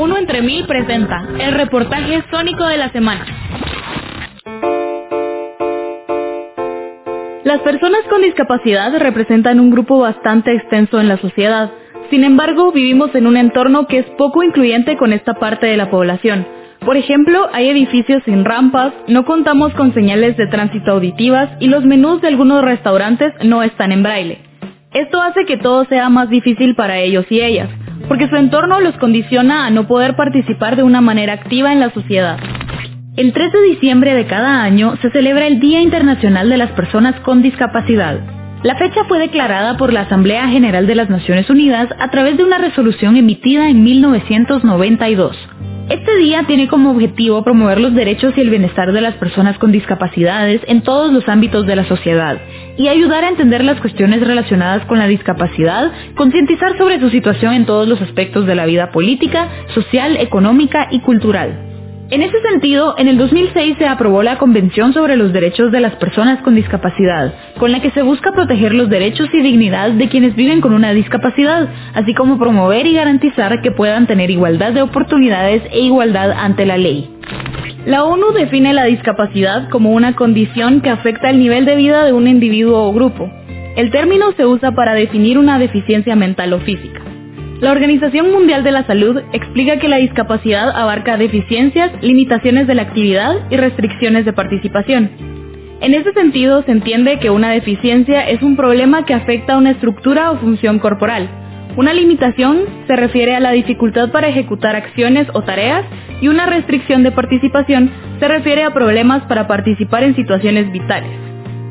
Uno entre mil presenta el reportaje sónico de la semana. Las personas con discapacidad representan un grupo bastante extenso en la sociedad. Sin embargo, vivimos en un entorno que es poco incluyente con esta parte de la población. Por ejemplo, hay edificios sin rampas, no contamos con señales de tránsito auditivas y los menús de algunos restaurantes no están en braille. Esto hace que todo sea más difícil para ellos y ellas, porque su entorno los condiciona a no poder participar de una manera activa en la sociedad. El 3 de diciembre de cada año se celebra el Día Internacional de las Personas con Discapacidad. La fecha fue declarada por la Asamblea General de las Naciones Unidas a través de una resolución emitida en 1992. Este día tiene como objetivo promover los derechos y el bienestar de las personas con discapacidades en todos los ámbitos de la sociedad y ayudar a entender las cuestiones relacionadas con la discapacidad, concientizar sobre su situación en todos los aspectos de la vida política, social, económica y cultural. En ese sentido, en el 2006 se aprobó la Convención sobre los Derechos de las Personas con Discapacidad, con la que se busca proteger los derechos y dignidad de quienes viven con una discapacidad, así como promover y garantizar que puedan tener igualdad de oportunidades e igualdad ante la ley. La ONU define la discapacidad como una condición que afecta el nivel de vida de un individuo o grupo. El término se usa para definir una deficiencia mental o física. La Organización Mundial de la Salud explica que la discapacidad abarca deficiencias, limitaciones de la actividad y restricciones de participación. En ese sentido, se entiende que una deficiencia es un problema que afecta a una estructura o función corporal. Una limitación se refiere a la dificultad para ejecutar acciones o tareas y una restricción de participación se refiere a problemas para participar en situaciones vitales.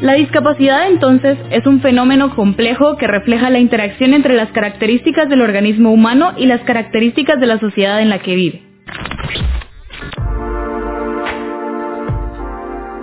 La discapacidad entonces es un fenómeno complejo que refleja la interacción entre las características del organismo humano y las características de la sociedad en la que vive.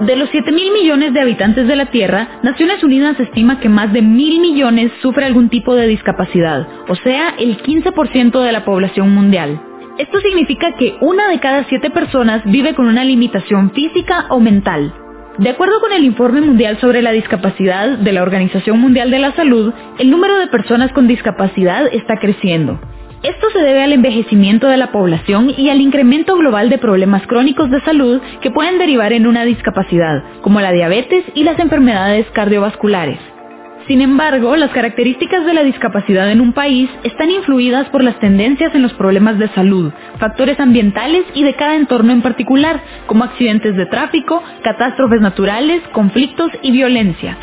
De los 7 mil millones de habitantes de la Tierra, Naciones Unidas estima que más de mil millones sufre algún tipo de discapacidad, o sea, el 15% de la población mundial. Esto significa que una de cada siete personas vive con una limitación física o mental. De acuerdo con el Informe Mundial sobre la Discapacidad de la Organización Mundial de la Salud, el número de personas con discapacidad está creciendo. Esto se debe al envejecimiento de la población y al incremento global de problemas crónicos de salud que pueden derivar en una discapacidad, como la diabetes y las enfermedades cardiovasculares. Sin embargo, las características de la discapacidad en un país están influidas por las tendencias en los problemas de salud, factores ambientales y de cada entorno en particular, como accidentes de tráfico, catástrofes naturales, conflictos y violencia.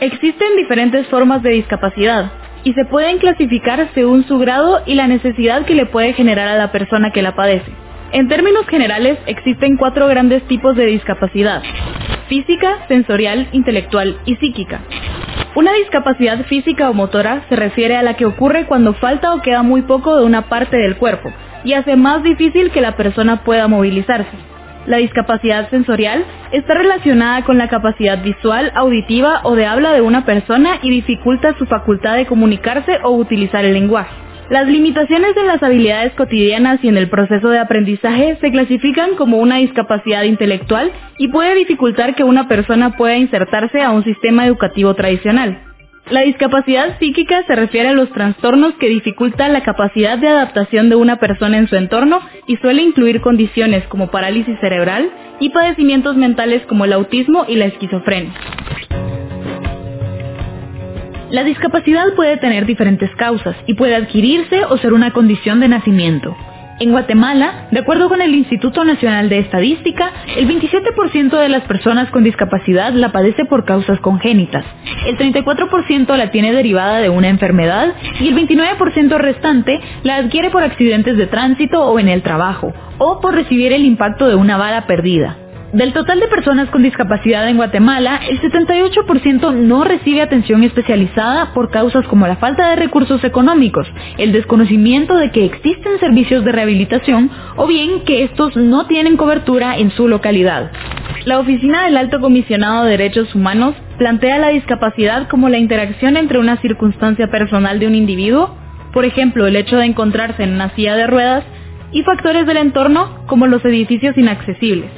Existen diferentes formas de discapacidad y se pueden clasificar según su grado y la necesidad que le puede generar a la persona que la padece. En términos generales, existen cuatro grandes tipos de discapacidad. Física, sensorial, intelectual y psíquica. Una discapacidad física o motora se refiere a la que ocurre cuando falta o queda muy poco de una parte del cuerpo y hace más difícil que la persona pueda movilizarse. La discapacidad sensorial está relacionada con la capacidad visual, auditiva o de habla de una persona y dificulta su facultad de comunicarse o utilizar el lenguaje. Las limitaciones en las habilidades cotidianas y en el proceso de aprendizaje se clasifican como una discapacidad intelectual y puede dificultar que una persona pueda insertarse a un sistema educativo tradicional. La discapacidad psíquica se refiere a los trastornos que dificultan la capacidad de adaptación de una persona en su entorno y suele incluir condiciones como parálisis cerebral y padecimientos mentales como el autismo y la esquizofrenia. La discapacidad puede tener diferentes causas y puede adquirirse o ser una condición de nacimiento. En Guatemala, de acuerdo con el Instituto Nacional de Estadística, el 27% de las personas con discapacidad la padece por causas congénitas, el 34% la tiene derivada de una enfermedad y el 29% restante la adquiere por accidentes de tránsito o en el trabajo, o por recibir el impacto de una bala perdida. Del total de personas con discapacidad en Guatemala, el 78% no recibe atención especializada por causas como la falta de recursos económicos, el desconocimiento de que existen servicios de rehabilitación o bien que estos no tienen cobertura en su localidad. La Oficina del Alto Comisionado de Derechos Humanos plantea la discapacidad como la interacción entre una circunstancia personal de un individuo, por ejemplo el hecho de encontrarse en una silla de ruedas, y factores del entorno como los edificios inaccesibles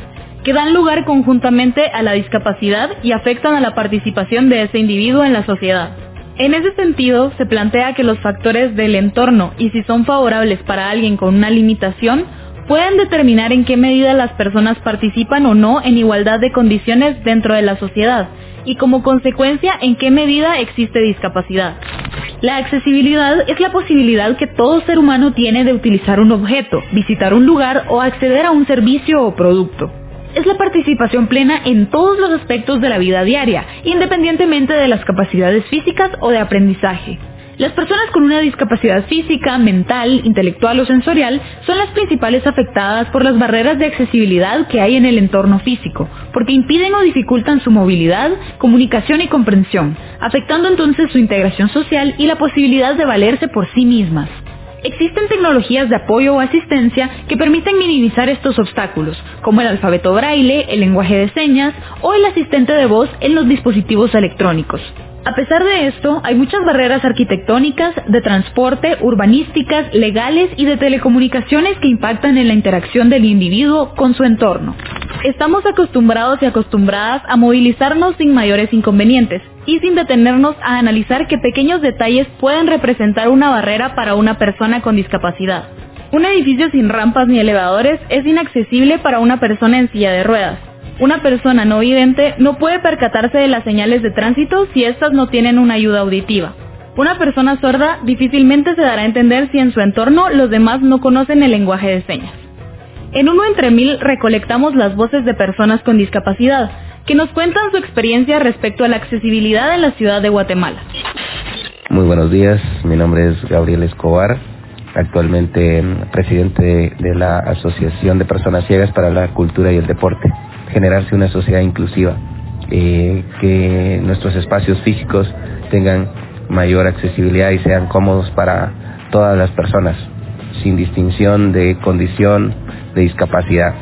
que dan lugar conjuntamente a la discapacidad y afectan a la participación de ese individuo en la sociedad. En ese sentido, se plantea que los factores del entorno y si son favorables para alguien con una limitación pueden determinar en qué medida las personas participan o no en igualdad de condiciones dentro de la sociedad y como consecuencia en qué medida existe discapacidad. La accesibilidad es la posibilidad que todo ser humano tiene de utilizar un objeto, visitar un lugar o acceder a un servicio o producto. Es la participación plena en todos los aspectos de la vida diaria, independientemente de las capacidades físicas o de aprendizaje. Las personas con una discapacidad física, mental, intelectual o sensorial son las principales afectadas por las barreras de accesibilidad que hay en el entorno físico, porque impiden o dificultan su movilidad, comunicación y comprensión, afectando entonces su integración social y la posibilidad de valerse por sí mismas. Existen tecnologías de apoyo o asistencia que permiten minimizar estos obstáculos, como el alfabeto braille, el lenguaje de señas o el asistente de voz en los dispositivos electrónicos. A pesar de esto, hay muchas barreras arquitectónicas, de transporte, urbanísticas, legales y de telecomunicaciones que impactan en la interacción del individuo con su entorno. Estamos acostumbrados y acostumbradas a movilizarnos sin mayores inconvenientes y sin detenernos a analizar que pequeños detalles pueden representar una barrera para una persona con discapacidad. Un edificio sin rampas ni elevadores es inaccesible para una persona en silla de ruedas. Una persona no vidente no puede percatarse de las señales de tránsito si éstas no tienen una ayuda auditiva. Una persona sorda difícilmente se dará a entender si en su entorno los demás no conocen el lenguaje de señas. En uno entre mil recolectamos las voces de personas con discapacidad, que nos cuentan su experiencia respecto a la accesibilidad en la ciudad de Guatemala. Muy buenos días, mi nombre es Gabriel Escobar, actualmente presidente de la Asociación de Personas Ciegas para la Cultura y el Deporte generarse una sociedad inclusiva, eh, que nuestros espacios físicos tengan mayor accesibilidad y sean cómodos para todas las personas, sin distinción de condición, de discapacidad.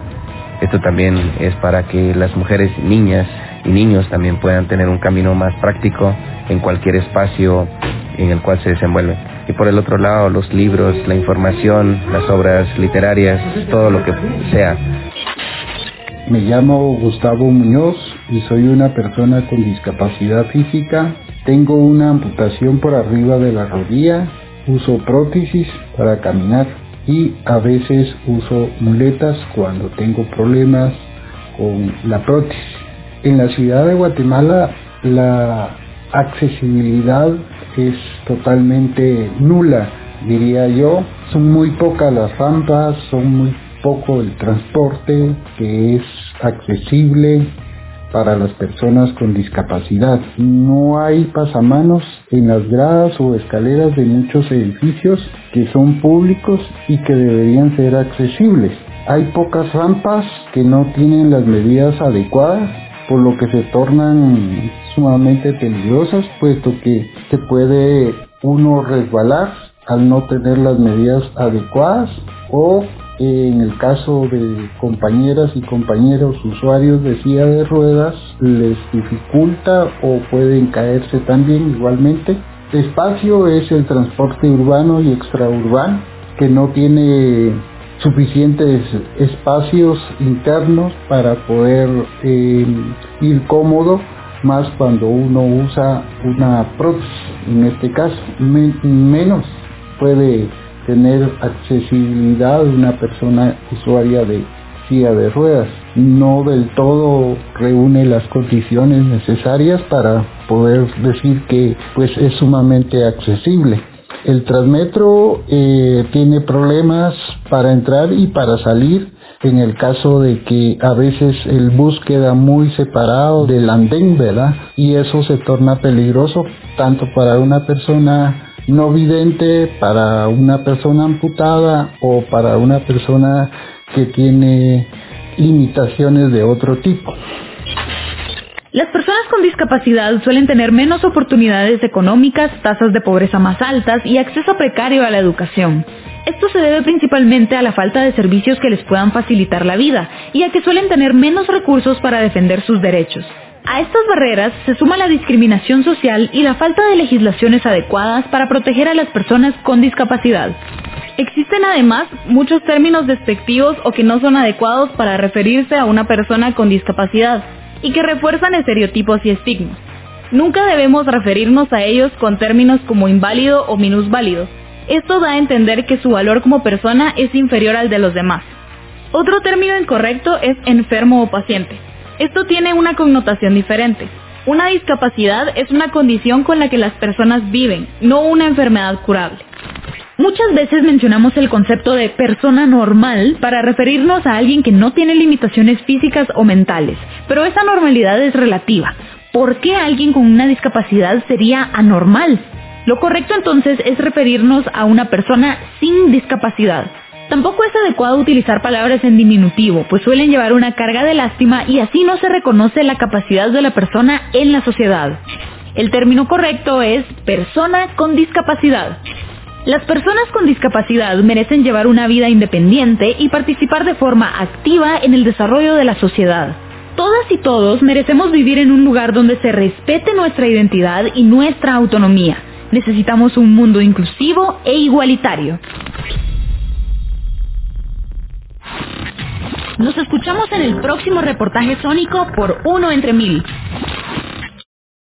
Esto también es para que las mujeres, niñas y niños también puedan tener un camino más práctico en cualquier espacio en el cual se desenvuelven. Y por el otro lado, los libros, la información, las obras literarias, todo lo que sea, me llamo Gustavo Muñoz y soy una persona con discapacidad física. Tengo una amputación por arriba de la rodilla, uso prótesis para caminar y a veces uso muletas cuando tengo problemas con la prótesis. En la ciudad de Guatemala la accesibilidad es totalmente nula, diría yo. Son muy pocas las rampas, son muy poco el transporte que es accesible para las personas con discapacidad. No hay pasamanos en las gradas o escaleras de muchos edificios que son públicos y que deberían ser accesibles. Hay pocas rampas que no tienen las medidas adecuadas, por lo que se tornan sumamente peligrosas, puesto que se puede uno resbalar al no tener las medidas adecuadas o en el caso de compañeras y compañeros usuarios de silla de ruedas, les dificulta o pueden caerse también igualmente. Espacio es el transporte urbano y extraurbano, que no tiene suficientes espacios internos para poder eh, ir cómodo, más cuando uno usa una prótesis, en este caso, menos puede tener accesibilidad una persona usuaria de silla de ruedas. No del todo reúne las condiciones necesarias para poder decir que pues es sumamente accesible. El Transmetro eh, tiene problemas para entrar y para salir en el caso de que a veces el bus queda muy separado del andén, ¿verdad? Y eso se torna peligroso tanto para una persona no vidente para una persona amputada o para una persona que tiene limitaciones de otro tipo. Las personas con discapacidad suelen tener menos oportunidades económicas, tasas de pobreza más altas y acceso precario a la educación. Esto se debe principalmente a la falta de servicios que les puedan facilitar la vida y a que suelen tener menos recursos para defender sus derechos. A estas barreras se suma la discriminación social y la falta de legislaciones adecuadas para proteger a las personas con discapacidad. Existen además muchos términos despectivos o que no son adecuados para referirse a una persona con discapacidad y que refuerzan estereotipos y estigmas. Nunca debemos referirnos a ellos con términos como inválido o minusválido. Esto da a entender que su valor como persona es inferior al de los demás. Otro término incorrecto es enfermo o paciente. Esto tiene una connotación diferente. Una discapacidad es una condición con la que las personas viven, no una enfermedad curable. Muchas veces mencionamos el concepto de persona normal para referirnos a alguien que no tiene limitaciones físicas o mentales, pero esa normalidad es relativa. ¿Por qué alguien con una discapacidad sería anormal? Lo correcto entonces es referirnos a una persona sin discapacidad. Tampoco es adecuado utilizar palabras en diminutivo, pues suelen llevar una carga de lástima y así no se reconoce la capacidad de la persona en la sociedad. El término correcto es persona con discapacidad. Las personas con discapacidad merecen llevar una vida independiente y participar de forma activa en el desarrollo de la sociedad. Todas y todos merecemos vivir en un lugar donde se respete nuestra identidad y nuestra autonomía. Necesitamos un mundo inclusivo e igualitario. Nos escuchamos en el próximo reportaje sónico por Uno entre Mil.